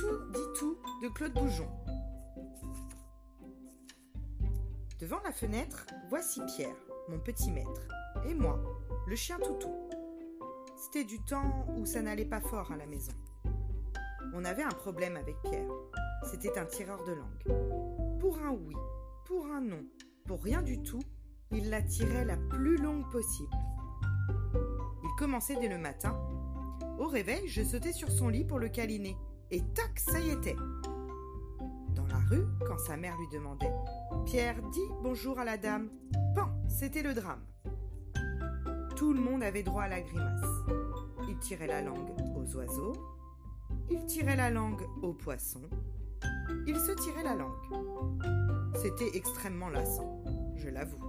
Toutou dit tout de Claude Boujon. Devant la fenêtre, voici Pierre, mon petit maître, et moi, le chien Toutou. C'était du temps où ça n'allait pas fort à la maison. On avait un problème avec Pierre. C'était un tireur de langue. Pour un oui, pour un non, pour rien du tout, il la tirait la plus longue possible. Il commençait dès le matin. Au réveil, je sautais sur son lit pour le câliner. Et tac, ça y était. Dans la rue, quand sa mère lui demandait Pierre, dis bonjour à la dame. Pan, c'était le drame. Tout le monde avait droit à la grimace. Il tirait la langue aux oiseaux, il tirait la langue aux poissons, il se tirait la langue. C'était extrêmement lassant, je l'avoue.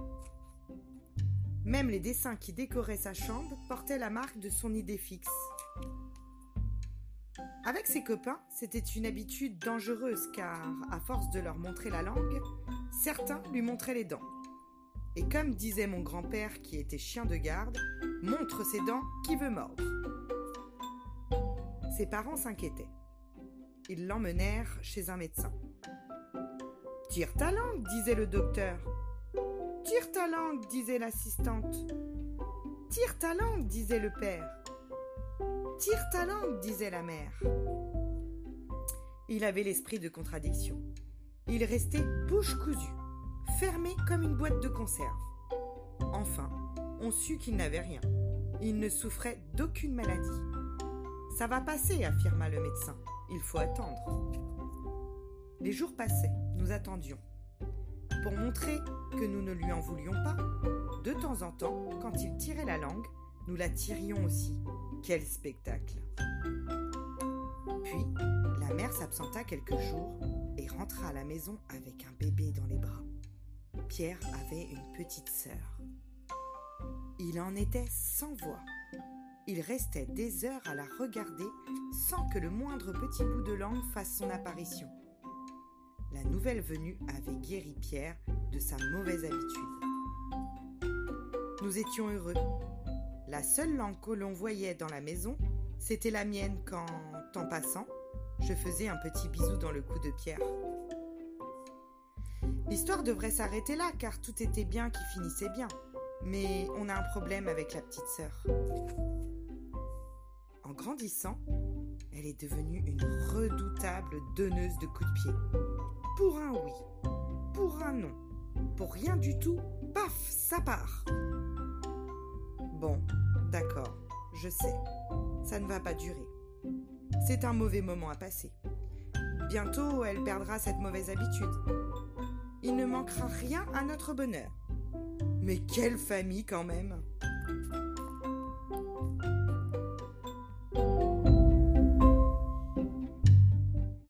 Même les dessins qui décoraient sa chambre portaient la marque de son idée fixe. Avec ses copains, c'était une habitude dangereuse car, à force de leur montrer la langue, certains lui montraient les dents. Et comme disait mon grand-père qui était chien de garde, montre ses dents qui veut mordre. Ses parents s'inquiétaient. Ils l'emmenèrent chez un médecin. Tire ta langue, disait le docteur. Tire ta langue, disait l'assistante. Tire ta langue, disait le père. Tire ta langue, disait la mère. Il avait l'esprit de contradiction. Il restait bouche cousue, fermé comme une boîte de conserve. Enfin, on sut qu'il n'avait rien. Il ne souffrait d'aucune maladie. Ça va passer, affirma le médecin. Il faut attendre. Les jours passaient, nous attendions. Pour montrer que nous ne lui en voulions pas, de temps en temps, quand il tirait la langue, nous la tirions aussi. Quel spectacle Puis, la mère s'absenta quelques jours et rentra à la maison avec un bébé dans les bras. Pierre avait une petite sœur. Il en était sans voix. Il restait des heures à la regarder sans que le moindre petit bout de langue fasse son apparition. La nouvelle venue avait guéri Pierre de sa mauvaise habitude. Nous étions heureux. La seule langue que l'on voyait dans la maison, c'était la mienne quand, en passant, je faisais un petit bisou dans le cou de Pierre. L'histoire devrait s'arrêter là car tout était bien qui finissait bien. Mais on a un problème avec la petite sœur. En grandissant, elle est devenue une redoutable donneuse de coups de pied. Pour un oui, pour un non, pour rien du tout, paf, ça part. Bon, d'accord, je sais, ça ne va pas durer. C'est un mauvais moment à passer. Bientôt, elle perdra cette mauvaise habitude. Il ne manquera rien à notre bonheur. Mais quelle famille quand même